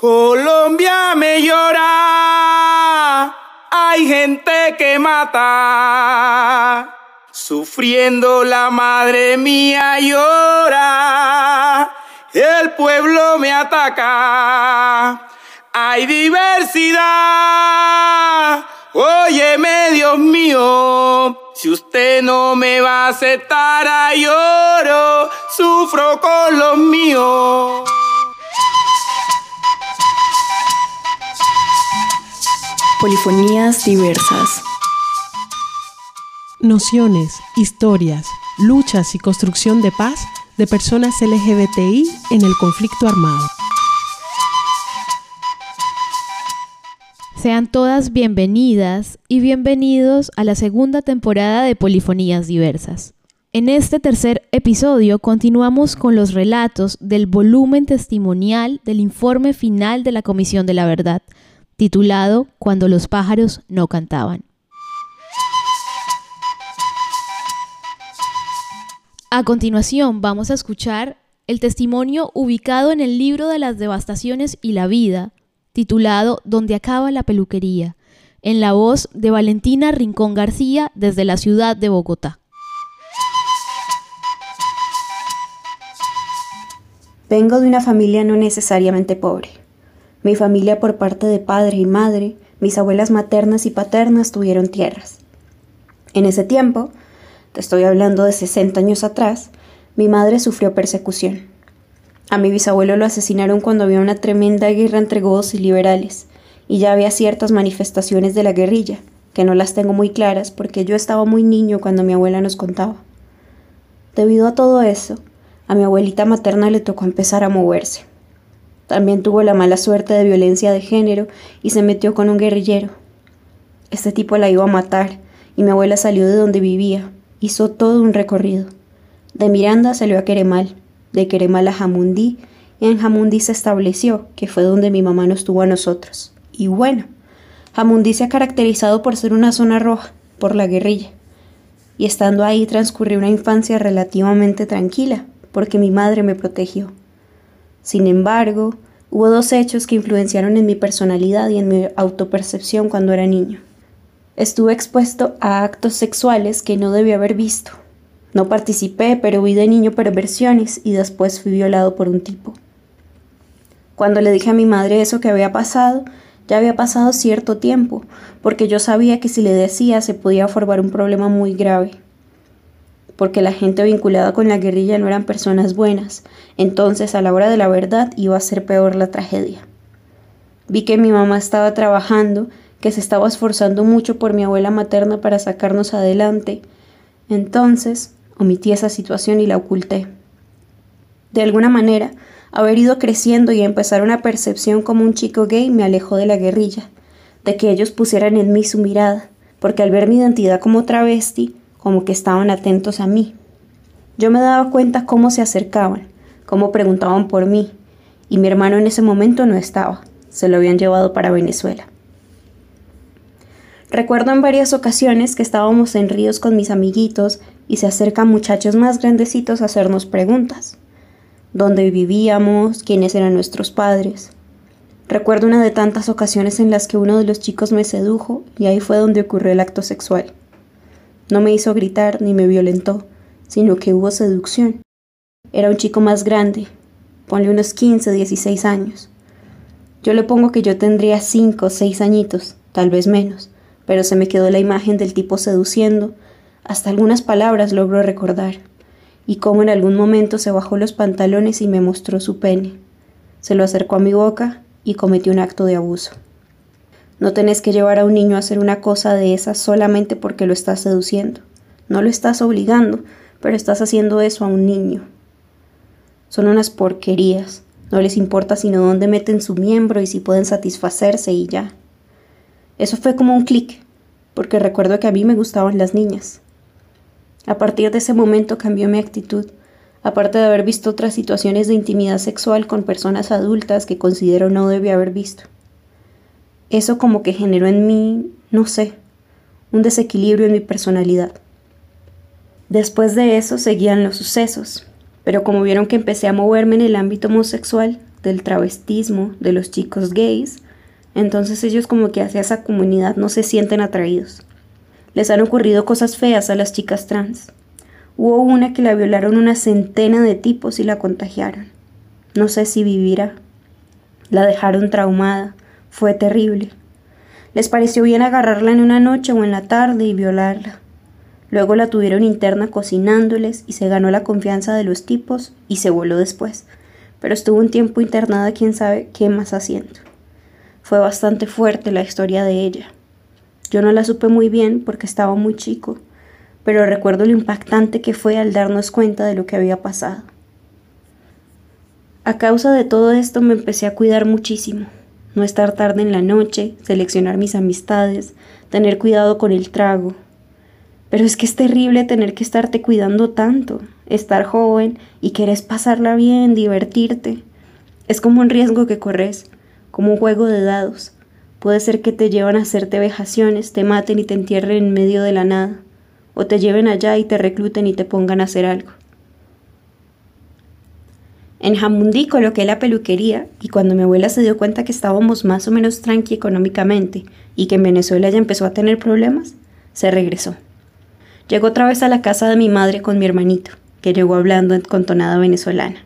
Colombia me llora, hay gente que mata, sufriendo la madre mía llora, el pueblo me ataca, hay diversidad, óyeme Dios mío, si usted no me va a aceptar lloro, sufro con los míos. Polifonías diversas. Nociones, historias, luchas y construcción de paz de personas LGBTI en el conflicto armado. Sean todas bienvenidas y bienvenidos a la segunda temporada de Polifonías Diversas. En este tercer episodio continuamos con los relatos del volumen testimonial del informe final de la Comisión de la Verdad, titulado Cuando los pájaros no cantaban. A continuación vamos a escuchar el testimonio ubicado en el libro de las devastaciones y la vida, titulado Donde acaba la peluquería, en la voz de Valentina Rincón García desde la ciudad de Bogotá. Vengo de una familia no necesariamente pobre. Mi familia por parte de padre y madre, mis abuelas maternas y paternas tuvieron tierras. En ese tiempo, te estoy hablando de 60 años atrás, mi madre sufrió persecución. A mi bisabuelo lo asesinaron cuando había una tremenda guerra entre godos y liberales, y ya había ciertas manifestaciones de la guerrilla, que no las tengo muy claras porque yo estaba muy niño cuando mi abuela nos contaba. Debido a todo eso, a mi abuelita materna le tocó empezar a moverse. También tuvo la mala suerte de violencia de género y se metió con un guerrillero. Este tipo la iba a matar y mi abuela salió de donde vivía. Hizo todo un recorrido. De Miranda salió a Queremal, de Queremal a Jamundí y en Jamundí se estableció, que fue donde mi mamá nos tuvo a nosotros. Y bueno, Jamundí se ha caracterizado por ser una zona roja, por la guerrilla. Y estando ahí transcurrió una infancia relativamente tranquila, porque mi madre me protegió. Sin embargo, hubo dos hechos que influenciaron en mi personalidad y en mi autopercepción cuando era niño. Estuve expuesto a actos sexuales que no debía haber visto. No participé, pero vi de niño perversiones y después fui violado por un tipo. Cuando le dije a mi madre eso que había pasado, ya había pasado cierto tiempo, porque yo sabía que si le decía se podía formar un problema muy grave porque la gente vinculada con la guerrilla no eran personas buenas, entonces a la hora de la verdad iba a ser peor la tragedia. Vi que mi mamá estaba trabajando, que se estaba esforzando mucho por mi abuela materna para sacarnos adelante, entonces omití esa situación y la oculté. De alguna manera, haber ido creciendo y empezar una percepción como un chico gay me alejó de la guerrilla, de que ellos pusieran en mí su mirada, porque al ver mi identidad como travesti, como que estaban atentos a mí. Yo me daba cuenta cómo se acercaban, cómo preguntaban por mí, y mi hermano en ese momento no estaba, se lo habían llevado para Venezuela. Recuerdo en varias ocasiones que estábamos en ríos con mis amiguitos y se acercan muchachos más grandecitos a hacernos preguntas. ¿Dónde vivíamos? ¿Quiénes eran nuestros padres? Recuerdo una de tantas ocasiones en las que uno de los chicos me sedujo y ahí fue donde ocurrió el acto sexual. No me hizo gritar ni me violentó, sino que hubo seducción. Era un chico más grande, ponle unos 15, 16 años. Yo le pongo que yo tendría 5 o 6 añitos, tal vez menos, pero se me quedó la imagen del tipo seduciendo, hasta algunas palabras logró recordar, y cómo en algún momento se bajó los pantalones y me mostró su pene. Se lo acercó a mi boca y cometió un acto de abuso. No tenés que llevar a un niño a hacer una cosa de esas solamente porque lo estás seduciendo. No lo estás obligando, pero estás haciendo eso a un niño. Son unas porquerías. No les importa sino dónde meten su miembro y si pueden satisfacerse y ya. Eso fue como un clic, porque recuerdo que a mí me gustaban las niñas. A partir de ese momento cambió mi actitud, aparte de haber visto otras situaciones de intimidad sexual con personas adultas que considero no debía haber visto. Eso como que generó en mí, no sé, un desequilibrio en mi personalidad. Después de eso seguían los sucesos, pero como vieron que empecé a moverme en el ámbito homosexual, del travestismo, de los chicos gays, entonces ellos como que hacia esa comunidad no se sienten atraídos. Les han ocurrido cosas feas a las chicas trans. Hubo una que la violaron una centena de tipos y la contagiaron. No sé si vivirá. La dejaron traumada. Fue terrible. Les pareció bien agarrarla en una noche o en la tarde y violarla. Luego la tuvieron interna cocinándoles y se ganó la confianza de los tipos y se voló después. Pero estuvo un tiempo internada quién sabe qué más haciendo. Fue bastante fuerte la historia de ella. Yo no la supe muy bien porque estaba muy chico, pero recuerdo lo impactante que fue al darnos cuenta de lo que había pasado. A causa de todo esto me empecé a cuidar muchísimo. No estar tarde en la noche, seleccionar mis amistades, tener cuidado con el trago, pero es que es terrible tener que estarte cuidando tanto, estar joven y querés pasarla bien, divertirte. Es como un riesgo que corres, como un juego de dados. Puede ser que te llevan a hacerte vejaciones, te maten y te entierren en medio de la nada, o te lleven allá y te recluten y te pongan a hacer algo. En Jamundí coloqué la peluquería y cuando mi abuela se dio cuenta que estábamos más o menos tranqui económicamente y que en Venezuela ya empezó a tener problemas, se regresó. Llegó otra vez a la casa de mi madre con mi hermanito, que llegó hablando con tonada venezolana.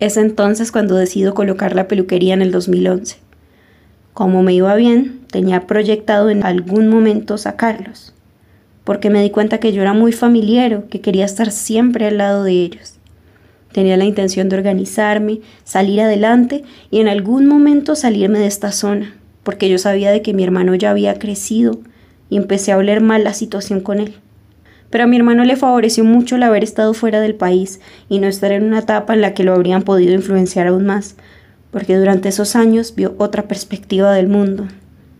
Es entonces cuando decido colocar la peluquería en el 2011. Como me iba bien, tenía proyectado en algún momento sacarlos, porque me di cuenta que yo era muy familiar, que quería estar siempre al lado de ellos. Tenía la intención de organizarme, salir adelante y en algún momento salirme de esta zona, porque yo sabía de que mi hermano ya había crecido y empecé a oler mal la situación con él. Pero a mi hermano le favoreció mucho el haber estado fuera del país y no estar en una etapa en la que lo habrían podido influenciar aún más, porque durante esos años vio otra perspectiva del mundo.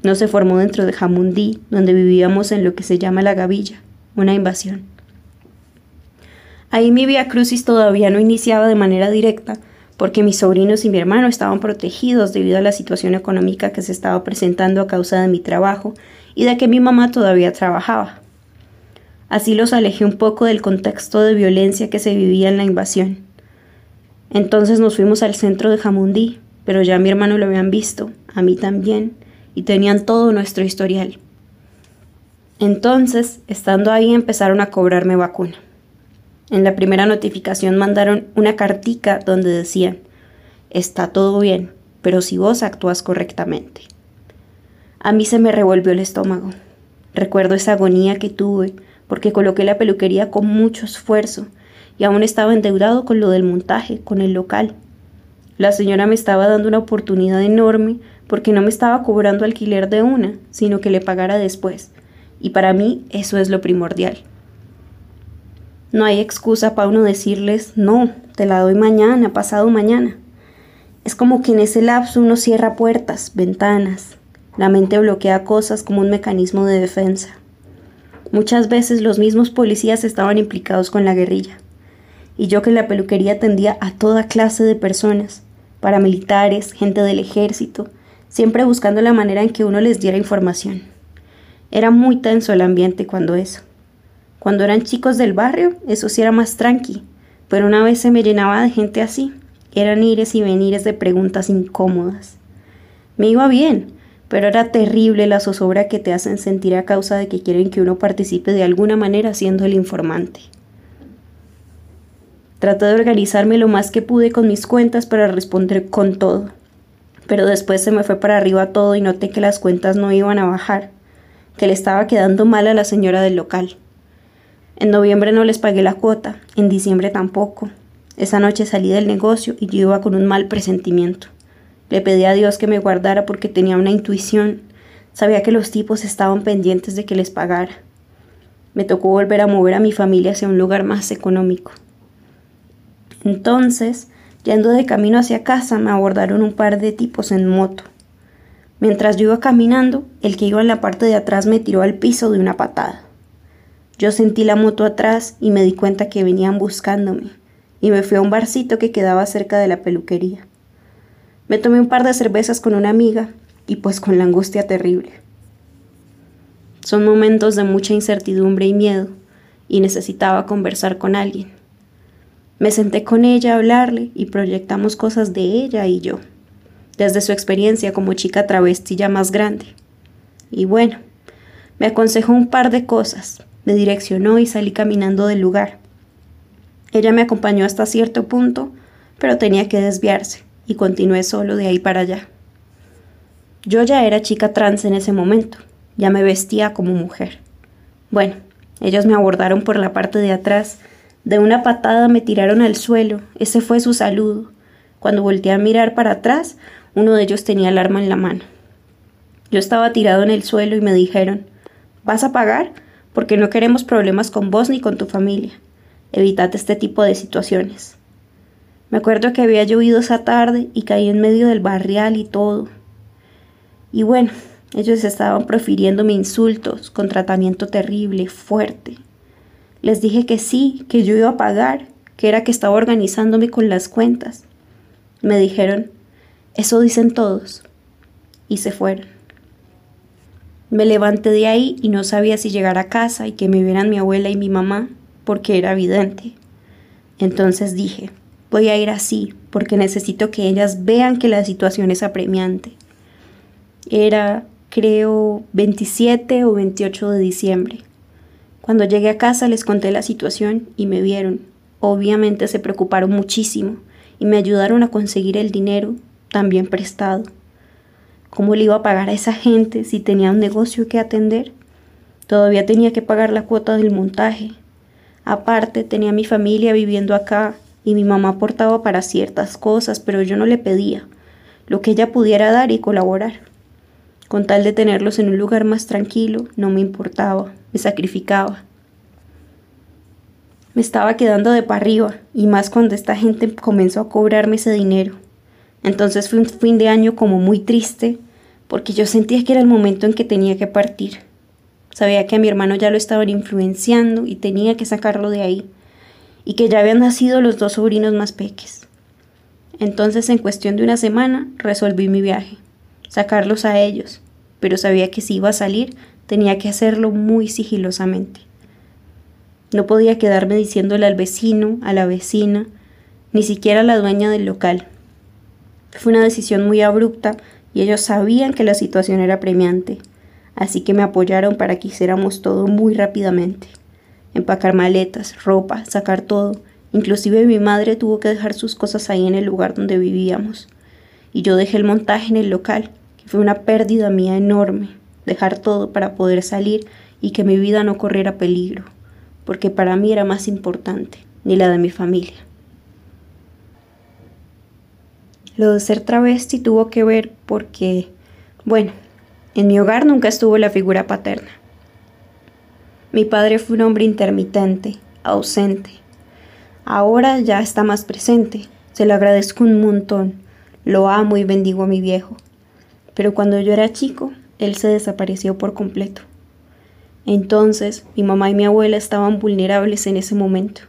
No se formó dentro de Jamundí, donde vivíamos en lo que se llama la gavilla, una invasión. Ahí mi vía crucis todavía no iniciaba de manera directa, porque mis sobrinos y mi hermano estaban protegidos debido a la situación económica que se estaba presentando a causa de mi trabajo y de que mi mamá todavía trabajaba. Así los alejé un poco del contexto de violencia que se vivía en la invasión. Entonces nos fuimos al centro de Jamundí, pero ya mi hermano lo habían visto, a mí también, y tenían todo nuestro historial. Entonces, estando ahí, empezaron a cobrarme vacuna. En la primera notificación mandaron una cartica donde decían, está todo bien, pero si vos actúas correctamente. A mí se me revolvió el estómago. Recuerdo esa agonía que tuve porque coloqué la peluquería con mucho esfuerzo y aún estaba endeudado con lo del montaje, con el local. La señora me estaba dando una oportunidad enorme porque no me estaba cobrando alquiler de una, sino que le pagara después. Y para mí eso es lo primordial. No hay excusa para uno decirles, no, te la doy mañana, pasado mañana. Es como que en ese lapso uno cierra puertas, ventanas, la mente bloquea cosas como un mecanismo de defensa. Muchas veces los mismos policías estaban implicados con la guerrilla. Y yo que la peluquería atendía a toda clase de personas, paramilitares, gente del ejército, siempre buscando la manera en que uno les diera información. Era muy tenso el ambiente cuando eso. Cuando eran chicos del barrio, eso sí era más tranqui, pero una vez se me llenaba de gente así. Eran ires y venires de preguntas incómodas. Me iba bien, pero era terrible la zozobra que te hacen sentir a causa de que quieren que uno participe de alguna manera siendo el informante. Traté de organizarme lo más que pude con mis cuentas para responder con todo, pero después se me fue para arriba todo y noté que las cuentas no iban a bajar, que le estaba quedando mal a la señora del local. En noviembre no les pagué la cuota, en diciembre tampoco. Esa noche salí del negocio y yo iba con un mal presentimiento. Le pedí a Dios que me guardara porque tenía una intuición. Sabía que los tipos estaban pendientes de que les pagara. Me tocó volver a mover a mi familia hacia un lugar más económico. Entonces, yendo de camino hacia casa, me abordaron un par de tipos en moto. Mientras yo iba caminando, el que iba en la parte de atrás me tiró al piso de una patada. Yo sentí la moto atrás y me di cuenta que venían buscándome, y me fui a un barcito que quedaba cerca de la peluquería. Me tomé un par de cervezas con una amiga y pues con la angustia terrible. Son momentos de mucha incertidumbre y miedo y necesitaba conversar con alguien. Me senté con ella a hablarle y proyectamos cosas de ella y yo, desde su experiencia como chica travesti ya más grande. Y bueno, me aconsejó un par de cosas, me direccionó y salí caminando del lugar. Ella me acompañó hasta cierto punto, pero tenía que desviarse, y continué solo de ahí para allá. Yo ya era chica trans en ese momento, ya me vestía como mujer. Bueno, ellos me abordaron por la parte de atrás, de una patada me tiraron al suelo, ese fue su saludo. Cuando volteé a mirar para atrás, uno de ellos tenía el arma en la mano. Yo estaba tirado en el suelo y me dijeron, ¿vas a pagar? Porque no queremos problemas con vos ni con tu familia. Evitate este tipo de situaciones. Me acuerdo que había llovido esa tarde y caí en medio del barrial y todo. Y bueno, ellos estaban profiriéndome insultos con tratamiento terrible, fuerte. Les dije que sí, que yo iba a pagar, que era que estaba organizándome con las cuentas. Me dijeron, eso dicen todos. Y se fueron. Me levanté de ahí y no sabía si llegar a casa y que me vieran mi abuela y mi mamá, porque era evidente. Entonces dije, voy a ir así, porque necesito que ellas vean que la situación es apremiante. Era, creo, 27 o 28 de diciembre. Cuando llegué a casa les conté la situación y me vieron. Obviamente se preocuparon muchísimo y me ayudaron a conseguir el dinero también prestado. ¿Cómo le iba a pagar a esa gente si tenía un negocio que atender? Todavía tenía que pagar la cuota del montaje. Aparte, tenía mi familia viviendo acá y mi mamá aportaba para ciertas cosas, pero yo no le pedía lo que ella pudiera dar y colaborar. Con tal de tenerlos en un lugar más tranquilo, no me importaba, me sacrificaba. Me estaba quedando de para arriba, y más cuando esta gente comenzó a cobrarme ese dinero. Entonces fue un fin de año como muy triste, porque yo sentía que era el momento en que tenía que partir. Sabía que a mi hermano ya lo estaban influenciando y tenía que sacarlo de ahí, y que ya habían nacido los dos sobrinos más peques. Entonces, en cuestión de una semana, resolví mi viaje, sacarlos a ellos, pero sabía que si iba a salir, tenía que hacerlo muy sigilosamente. No podía quedarme diciéndole al vecino, a la vecina, ni siquiera a la dueña del local, fue una decisión muy abrupta y ellos sabían que la situación era premiante, así que me apoyaron para que hiciéramos todo muy rápidamente. Empacar maletas, ropa, sacar todo. Inclusive mi madre tuvo que dejar sus cosas ahí en el lugar donde vivíamos. Y yo dejé el montaje en el local, que fue una pérdida mía enorme, dejar todo para poder salir y que mi vida no corriera peligro, porque para mí era más importante, ni la de mi familia. Lo de ser travesti tuvo que ver porque, bueno, en mi hogar nunca estuvo la figura paterna. Mi padre fue un hombre intermitente, ausente. Ahora ya está más presente. Se lo agradezco un montón. Lo amo y bendigo a mi viejo. Pero cuando yo era chico, él se desapareció por completo. Entonces, mi mamá y mi abuela estaban vulnerables en ese momento.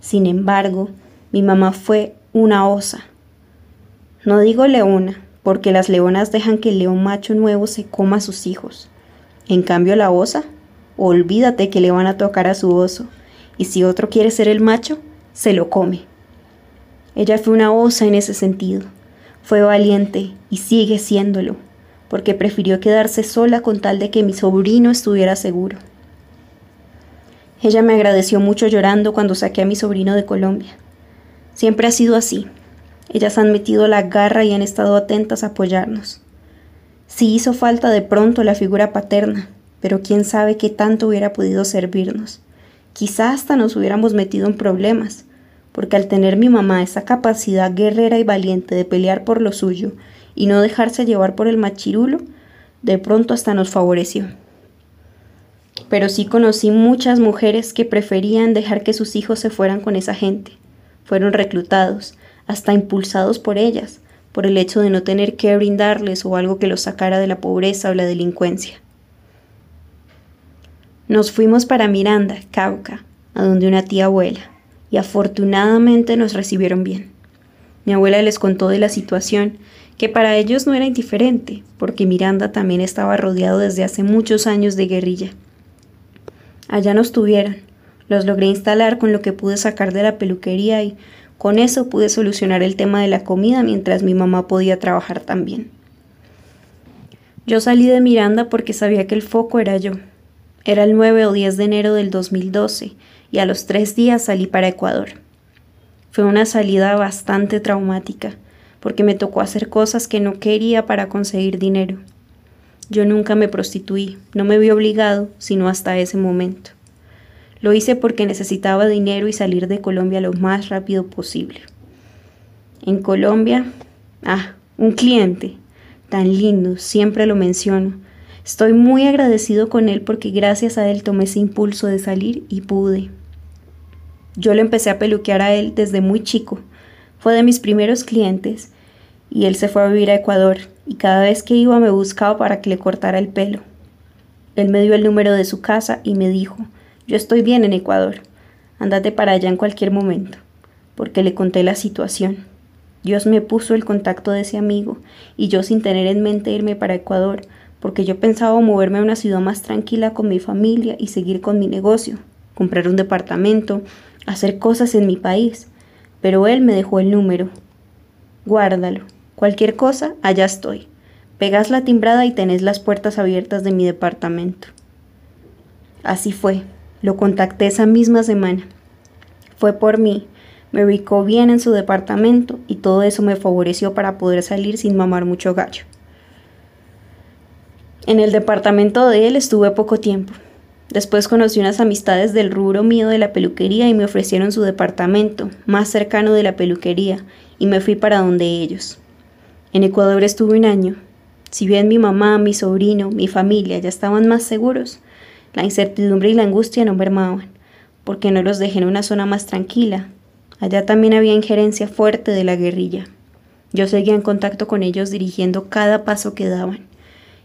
Sin embargo, mi mamá fue una osa, no digo leona, porque las leonas dejan que el león macho nuevo se coma a sus hijos. En cambio la osa, olvídate que le van a tocar a su oso, y si otro quiere ser el macho, se lo come. Ella fue una osa en ese sentido. Fue valiente y sigue siéndolo, porque prefirió quedarse sola con tal de que mi sobrino estuviera seguro. Ella me agradeció mucho llorando cuando saqué a mi sobrino de Colombia. Siempre ha sido así, ellas han metido la garra y han estado atentas a apoyarnos. Sí hizo falta de pronto la figura paterna, pero quién sabe qué tanto hubiera podido servirnos. Quizá hasta nos hubiéramos metido en problemas, porque al tener mi mamá esa capacidad guerrera y valiente de pelear por lo suyo y no dejarse llevar por el machirulo, de pronto hasta nos favoreció. Pero sí conocí muchas mujeres que preferían dejar que sus hijos se fueran con esa gente. Fueron reclutados, hasta impulsados por ellas, por el hecho de no tener que brindarles o algo que los sacara de la pobreza o la delincuencia. Nos fuimos para Miranda, Cauca, a donde una tía abuela, y afortunadamente nos recibieron bien. Mi abuela les contó de la situación, que para ellos no era indiferente, porque Miranda también estaba rodeado desde hace muchos años de guerrilla. Allá nos tuvieron, Los logré instalar con lo que pude sacar de la peluquería y con eso pude solucionar el tema de la comida mientras mi mamá podía trabajar también. Yo salí de Miranda porque sabía que el foco era yo. Era el 9 o 10 de enero del 2012 y a los tres días salí para Ecuador. Fue una salida bastante traumática porque me tocó hacer cosas que no quería para conseguir dinero. Yo nunca me prostituí, no me vi obligado, sino hasta ese momento. Lo hice porque necesitaba dinero y salir de Colombia lo más rápido posible. En Colombia, ah, un cliente, tan lindo, siempre lo menciono. Estoy muy agradecido con él porque gracias a él tomé ese impulso de salir y pude. Yo le empecé a peluquear a él desde muy chico. Fue de mis primeros clientes y él se fue a vivir a Ecuador y cada vez que iba me buscaba para que le cortara el pelo. Él me dio el número de su casa y me dijo, yo estoy bien en Ecuador. Andate para allá en cualquier momento, porque le conté la situación. Dios me puso el contacto de ese amigo, y yo sin tener en mente irme para Ecuador, porque yo pensaba moverme a una ciudad más tranquila con mi familia y seguir con mi negocio, comprar un departamento, hacer cosas en mi país. Pero él me dejó el número. Guárdalo. Cualquier cosa, allá estoy. Pegas la timbrada y tenés las puertas abiertas de mi departamento. Así fue. Lo contacté esa misma semana. Fue por mí. Me ubicó bien en su departamento y todo eso me favoreció para poder salir sin mamar mucho gallo. En el departamento de él estuve poco tiempo. Después conocí unas amistades del rubro mío de la peluquería y me ofrecieron su departamento, más cercano de la peluquería, y me fui para donde ellos. En Ecuador estuve un año. Si bien mi mamá, mi sobrino, mi familia ya estaban más seguros, la incertidumbre y la angustia no mermaban, porque no los dejé en una zona más tranquila. Allá también había injerencia fuerte de la guerrilla. Yo seguía en contacto con ellos dirigiendo cada paso que daban.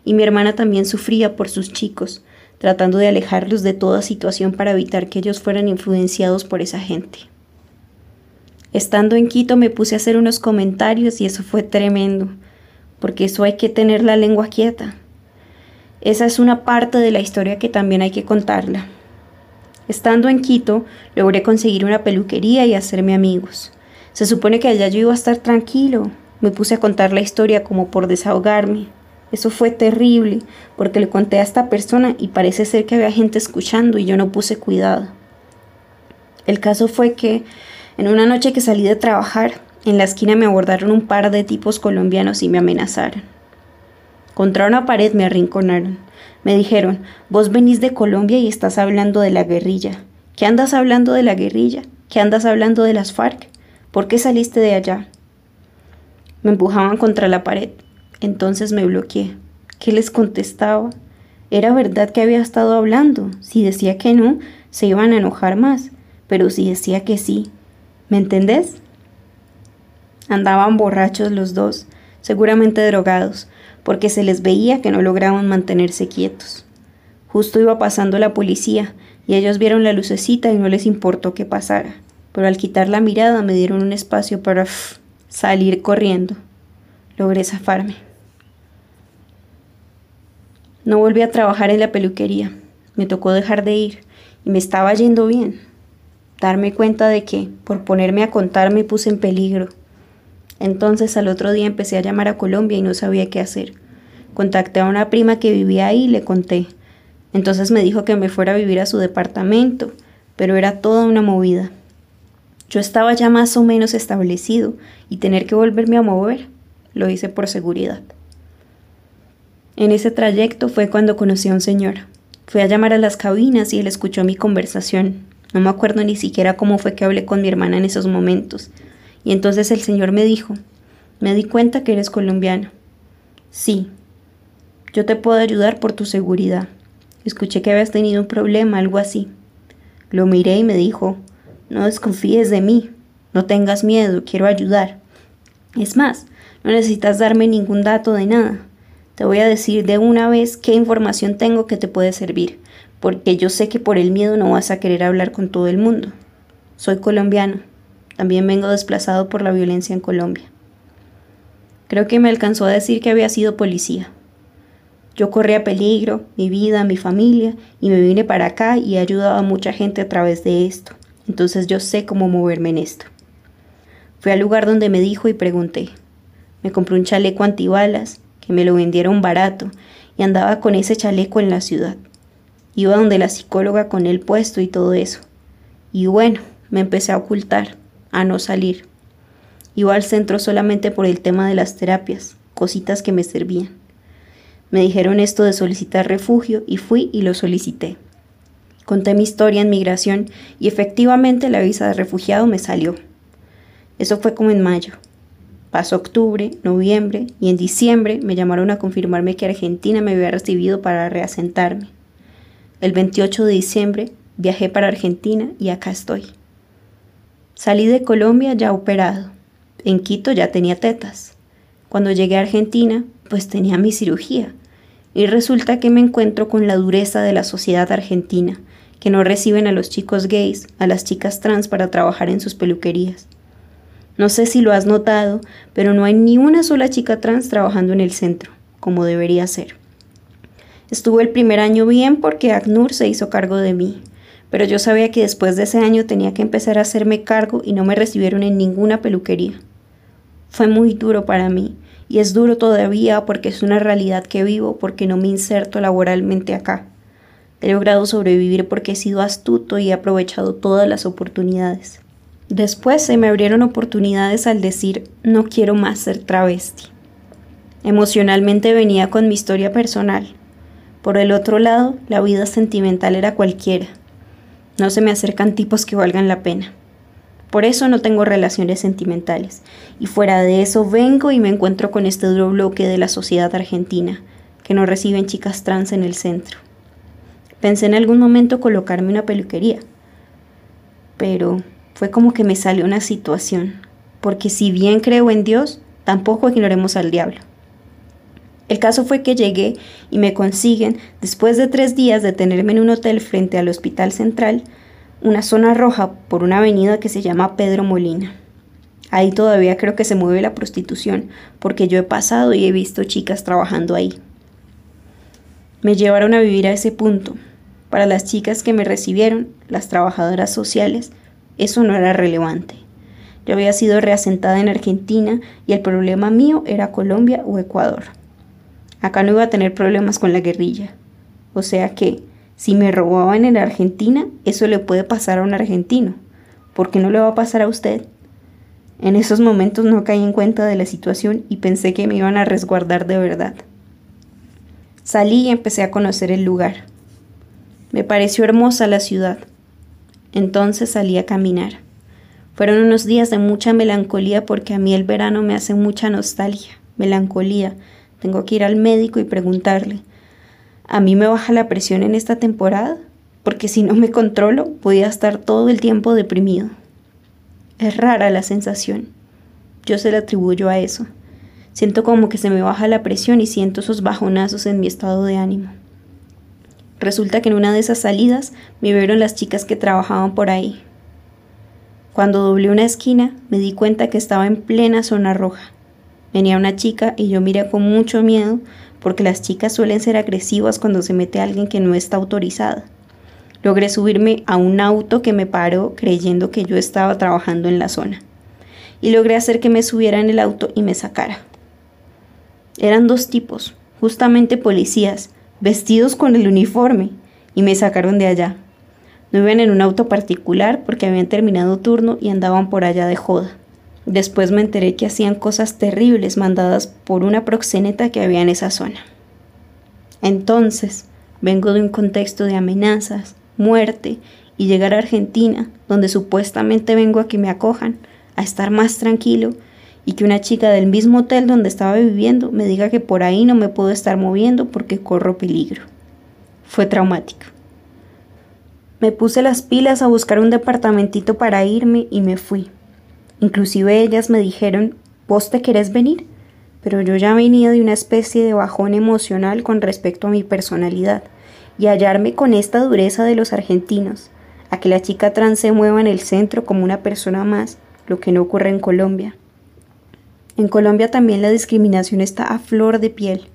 Y mi hermana también sufría por sus chicos, tratando de alejarlos de toda situación para evitar que ellos fueran influenciados por esa gente. Estando en Quito me puse a hacer unos comentarios y eso fue tremendo, porque eso hay que tener la lengua quieta. Esa es una parte de la historia que también hay que contarla. Estando en Quito, logré conseguir una peluquería y hacerme amigos. Se supone que allá yo iba a estar tranquilo. Me puse a contar la historia como por desahogarme. Eso fue terrible, porque le conté a esta persona y parece ser que había gente escuchando y yo no puse cuidado. El caso fue que, en una noche que salí de trabajar, en la esquina me abordaron un par de tipos colombianos y me amenazaron. Contra una pared me arrinconaron. Me dijeron, vos venís de Colombia y estás hablando de la guerrilla. ¿Qué andas hablando de la guerrilla? ¿Qué andas hablando de las FARC? ¿Por qué saliste de allá? Me empujaban contra la pared. Entonces me bloqueé. ¿Qué les contestaba? Era verdad que había estado hablando. Si decía que no, se iban a enojar más. Pero si decía que sí. ¿Me entendés? Andaban borrachos los dos, seguramente drogados, porque se les veía que no lograban mantenerse quietos. Justo iba pasando la policía, y ellos vieron la lucecita y no les importó que pasara, pero al quitar la mirada me dieron un espacio para salir corriendo. Logré zafarme. No volví a trabajar en la peluquería. Me tocó dejar de ir y me estaba yendo bien. Darme cuenta de que, por ponerme a contar, me puse en peligro entonces al otro día empecé a llamar a Colombia y no sabía qué hacer. Contacté a una prima que vivía ahí y le conté. Entonces me dijo que me fuera a vivir a su departamento, pero era toda una movida. Yo estaba ya más o menos establecido y tener que volverme a mover lo hice por seguridad. En ese trayecto fue cuando conocí a un señor. Fui a llamar a las cabinas y él escuchó mi conversación. No me acuerdo ni siquiera cómo fue que hablé con mi hermana en esos momentos. Y entonces el Señor me dijo, me di cuenta que eres colombiano. Sí, yo te puedo ayudar por tu seguridad. Escuché que habías tenido un problema, algo así. Lo miré y me dijo, no desconfíes de mí, no tengas miedo, quiero ayudar. Es más, no necesitas darme ningún dato de nada. Te voy a decir de una vez qué información tengo que te puede servir, porque yo sé que por el miedo no vas a querer hablar con todo el mundo. Soy colombiano. También vengo desplazado por la violencia en Colombia. Creo que me alcanzó a decir que había sido policía. Yo corría peligro, mi vida, mi familia, y me vine para acá y he ayudado a mucha gente a través de esto. Entonces yo sé cómo moverme en esto. Fui al lugar donde me dijo y pregunté. Me compré un chaleco antibalas, que me lo vendieron barato, y andaba con ese chaleco en la ciudad. Iba donde la psicóloga con el puesto y todo eso. Y bueno, me empecé a ocultar, a no salir. Iba al centro solamente por el tema de las terapias, cositas que me servían. Me dijeron esto de solicitar refugio y fui y lo solicité. Conté mi historia en migración y efectivamente la visa de refugiado me salió. Eso fue como en mayo. Pasó octubre, noviembre y en diciembre me llamaron a confirmarme que Argentina me había recibido para reasentarme. El 28 de diciembre viajé para Argentina y acá estoy. Salí de Colombia ya operado. En Quito ya tenía tetas. Cuando llegué a Argentina, pues tenía mi cirugía. Y resulta que me encuentro con la dureza de la sociedad argentina, que no reciben a los chicos gays, a las chicas trans para trabajar en sus peluquerías. No sé si lo has notado, pero no hay ni una sola chica trans trabajando en el centro, como debería ser. Estuvo el primer año bien porque ACNUR se hizo cargo de mí, pero yo sabía que después de ese año tenía que empezar a hacerme cargo y no me recibieron en ninguna peluquería. Fue muy duro para mí, y es duro todavía porque es una realidad que vivo porque no me inserto laboralmente acá. He logrado sobrevivir porque he sido astuto y he aprovechado todas las oportunidades. Después se me abrieron oportunidades al decir no quiero más ser travesti. Emocionalmente venía con mi historia personal. Por el otro lado, la vida sentimental era cualquiera. No se me acercan tipos que valgan la pena. Por eso no tengo relaciones sentimentales. Y fuera de eso vengo y me encuentro con este duro bloque de la sociedad argentina, que no reciben chicas trans en el centro. Pensé en algún momento colocarme una peluquería, pero fue como que me salió una situación, porque si bien creo en Dios, tampoco ignoremos al diablo. El caso fue que llegué y me consiguen, después de tres días de tenerme en un hotel frente al Hospital Central, una zona roja por una avenida que se llama Pedro Molina. Ahí todavía creo que se mueve la prostitución, porque yo he pasado y he visto chicas trabajando ahí. Me llevaron a vivir a ese punto. Para las chicas que me recibieron, las trabajadoras sociales, eso no era relevante. Yo había sido reasentada en Argentina y el problema mío era Colombia o Ecuador. Acá no iba a tener problemas con la guerrilla. O sea que, si me robaban en Argentina, eso le puede pasar a un argentino. ¿Por qué no le va a pasar a usted? En esos momentos no caí en cuenta de la situación y pensé que me iban a resguardar de verdad. Salí y empecé a conocer el lugar. Me pareció hermosa la ciudad. Entonces salí a caminar. Fueron unos días de mucha melancolía porque a mí el verano me hace mucha nostalgia, melancolía. Tengo que ir al médico y preguntarle, ¿a mí me baja la presión en esta temporada? Porque si no me controlo, voy a estar todo el tiempo deprimido. Es rara la sensación. Yo se la atribuyo a eso. Siento como que se me baja la presión y siento esos bajonazos en mi estado de ánimo. Resulta que en una de esas salidas me vieron las chicas que trabajaban por ahí. Cuando doblé una esquina me di cuenta que estaba en plena zona roja. Venía una chica y yo miré con mucho miedo porque las chicas suelen ser agresivas cuando se mete alguien que no está autorizada. Logré subirme a un auto que me paró creyendo que yo estaba trabajando en la zona. Y logré hacer que me subiera en el auto y me sacara. Eran dos tipos, justamente policías, vestidos con el uniforme, y me sacaron de allá. No iban en un auto particular porque habían terminado turno y andaban por allá de joda. Después me enteré que hacían cosas terribles mandadas por una proxeneta que había en esa zona. Entonces, vengo de un contexto de amenazas, muerte y llegar a Argentina, donde supuestamente vengo a que me acojan, a estar más tranquilo y que una chica del mismo hotel donde estaba viviendo me diga que por ahí no me puedo estar moviendo porque corro peligro. Fue traumático. Me puse las pilas a buscar un departamentito para irme y me fui. Inclusive ellas me dijeron, ¿vos te querés venir? Pero yo ya venía de una especie de bajón emocional con respecto a mi personalidad y hallarme con esta dureza de los argentinos, a que la chica trans se mueva en el centro como una persona más, lo que no ocurre en Colombia. En Colombia también la discriminación está a flor de piel,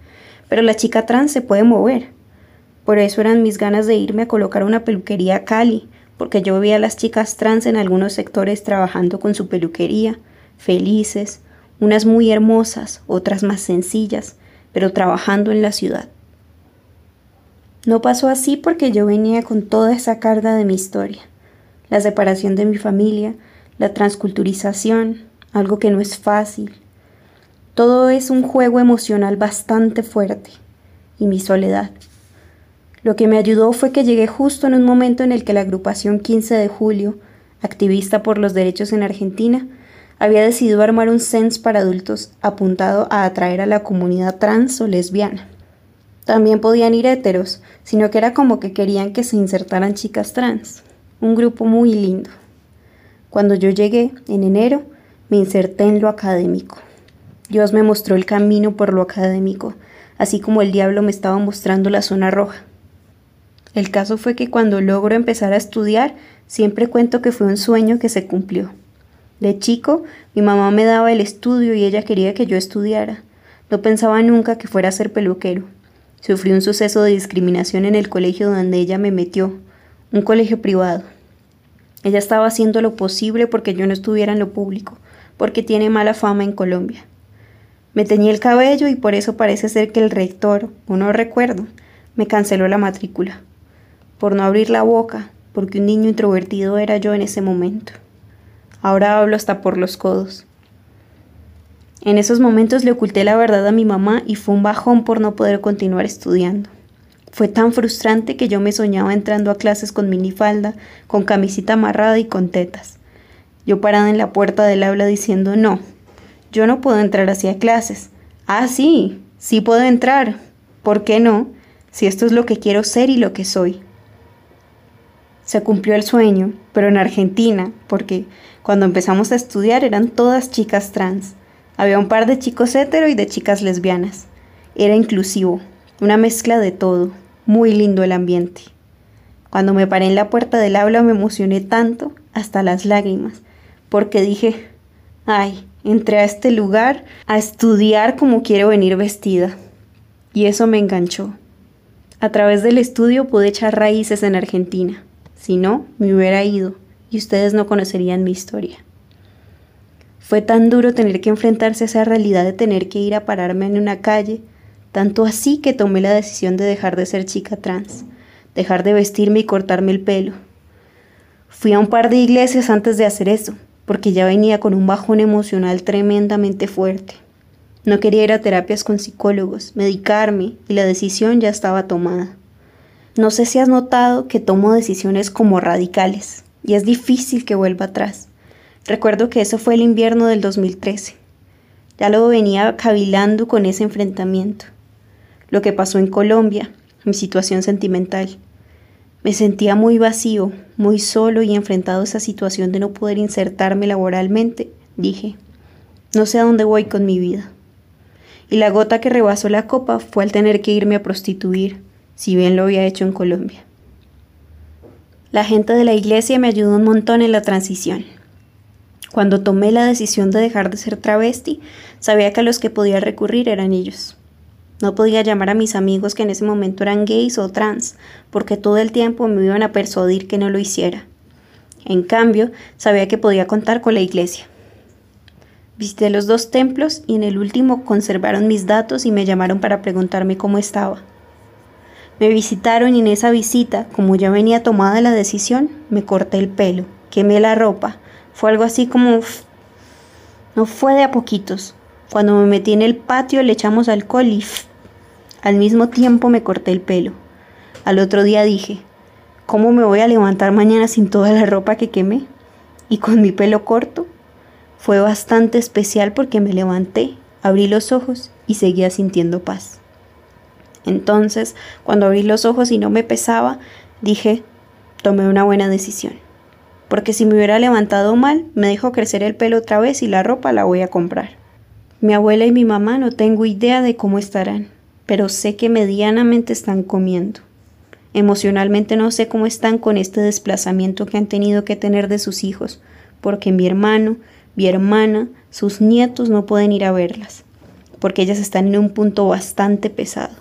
pero la chica trans se puede mover. Por eso eran mis ganas de irme a colocar una peluquería a Cali, porque yo veía a las chicas trans en algunos sectores trabajando con su peluquería, felices, unas muy hermosas, otras más sencillas, pero trabajando en la ciudad. No pasó así porque yo venía con toda esa carga de mi historia, la separación de mi familia, la transculturización, algo que no es fácil. Todo es un juego emocional bastante fuerte, y mi soledad. Lo que me ayudó fue que llegué justo en un momento en el que la agrupación 15 de julio, activista por los derechos en Argentina, había decidido armar un CENS para adultos apuntado a atraer a la comunidad trans o lesbiana. También podían ir héteros, sino que era como que querían que se insertaran chicas trans. Un grupo muy lindo. Cuando yo llegué, en enero, me inserté en lo académico. Dios me mostró el camino por lo académico, así como el diablo me estaba mostrando la zona roja. El caso fue que cuando logro empezar a estudiar, siempre cuento que fue un sueño que se cumplió. De chico, mi mamá me daba el estudio y ella quería que yo estudiara. No pensaba nunca que fuera a ser peluquero. Sufrí un suceso de discriminación en el colegio donde ella me metió, un colegio privado. Ella estaba haciendo lo posible porque yo no estuviera en lo público, porque tiene mala fama en Colombia. Me teñí el cabello y por eso parece ser que el rector, o no recuerdo, me canceló la matrícula. Por no abrir la boca, porque un niño introvertido era yo en ese momento. Ahora hablo hasta por los codos. En esos momentos le oculté la verdad a mi mamá y fue un bajón por no poder continuar estudiando. Fue tan frustrante que yo me soñaba entrando a clases con minifalda, con camisita amarrada y con tetas. Yo parada en la puerta del aula diciendo no, yo no puedo entrar así a clases. Ah, sí, sí puedo entrar. ¿Por qué no? Si esto es lo que quiero ser y lo que soy. Se cumplió el sueño, pero en Argentina, porque cuando empezamos a estudiar eran todas chicas trans. Había un par de chicos hetero y de chicas lesbianas. Era inclusivo, una mezcla de todo. Muy lindo el ambiente. Cuando me paré en la puerta del aula me emocioné tanto, hasta las lágrimas, porque dije, ay, entré a este lugar a estudiar como quiero venir vestida. Y eso me enganchó. A través del estudio pude echar raíces en Argentina. Si no, me hubiera ido y ustedes no conocerían mi historia. Fue tan duro tener que enfrentarse a esa realidad de tener que ir a pararme en una calle, tanto así que tomé la decisión de dejar de ser chica trans, dejar de vestirme y cortarme el pelo. Fui a un par de iglesias antes de hacer eso, porque ya venía con un bajón emocional tremendamente fuerte. No quería ir a terapias con psicólogos, medicarme, y la decisión ya estaba tomada. No sé si has notado que tomo decisiones como radicales, y es difícil que vuelva atrás. Recuerdo que eso fue el invierno del 2013. Ya lo venía cavilando con ese enfrentamiento. Lo que pasó en Colombia, mi situación sentimental. Me sentía muy vacío, muy solo y enfrentado a esa situación de no poder insertarme laboralmente, dije, no sé a dónde voy con mi vida. Y la gota que rebasó la copa fue al tener que irme a prostituir, si bien lo había hecho en Colombia. La gente de la iglesia me ayudó un montón en la transición. Cuando tomé la decisión de dejar de ser travesti, sabía que a los que podía recurrir eran ellos. No podía llamar a mis amigos que en ese momento eran gays o trans, porque todo el tiempo me iban a persuadir que no lo hiciera. En cambio, sabía que podía contar con la iglesia. Visité los dos templos y en el último conservaron mis datos y me llamaron para preguntarme cómo estaba. Me visitaron y en esa visita, como ya venía tomada la decisión, me corté el pelo, quemé la ropa. Fue algo así como... No fue de a poquitos. Cuando me metí en el patio le echamos alcohol y... Al mismo tiempo me corté el pelo. Al otro día dije, ¿cómo me voy a levantar mañana sin toda la ropa que quemé? Y con mi pelo corto. Fue bastante especial porque me levanté, abrí los ojos y seguía sintiendo paz. Entonces, cuando abrí los ojos y no me pesaba, dije, tomé una buena decisión. Porque si me hubiera levantado mal, me dejo crecer el pelo otra vez y la ropa la voy a comprar. Mi abuela y mi mamá no tengo idea de cómo estarán, pero sé que medianamente están comiendo. Emocionalmente no sé cómo están con este desplazamiento que han tenido que tener de sus hijos, porque mi hermano, mi hermana, sus nietos no pueden ir a verlas porque ellas están en un punto bastante pesado.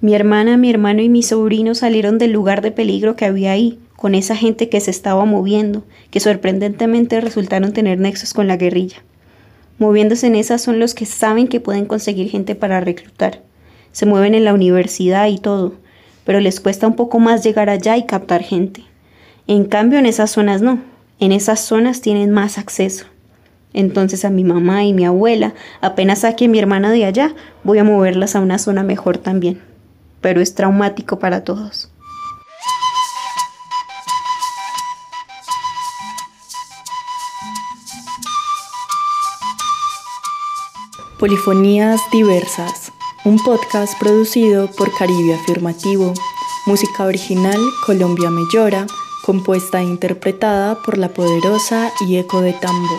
Mi hermana, mi hermano y mi sobrino salieron del lugar de peligro que había ahí, con esa gente que se estaba moviendo, que sorprendentemente resultaron tener nexos con la guerrilla. Moviéndose en esas son los que saben que pueden conseguir gente para reclutar. Se mueven en la universidad y todo, pero les cuesta un poco más llegar allá y captar gente. En cambio, en esas zonas no. En esas zonas tienen más acceso. Entonces a mi mamá y mi abuela, apenas saque a mi hermana de allá, voy a moverlas a una zona mejor también. Pero es traumático para todos. Polifonías Diversas, un podcast producido por Caribe Afirmativo, música original Colombia Mellora, compuesta e interpretada por La Poderosa y Eco de Tambo.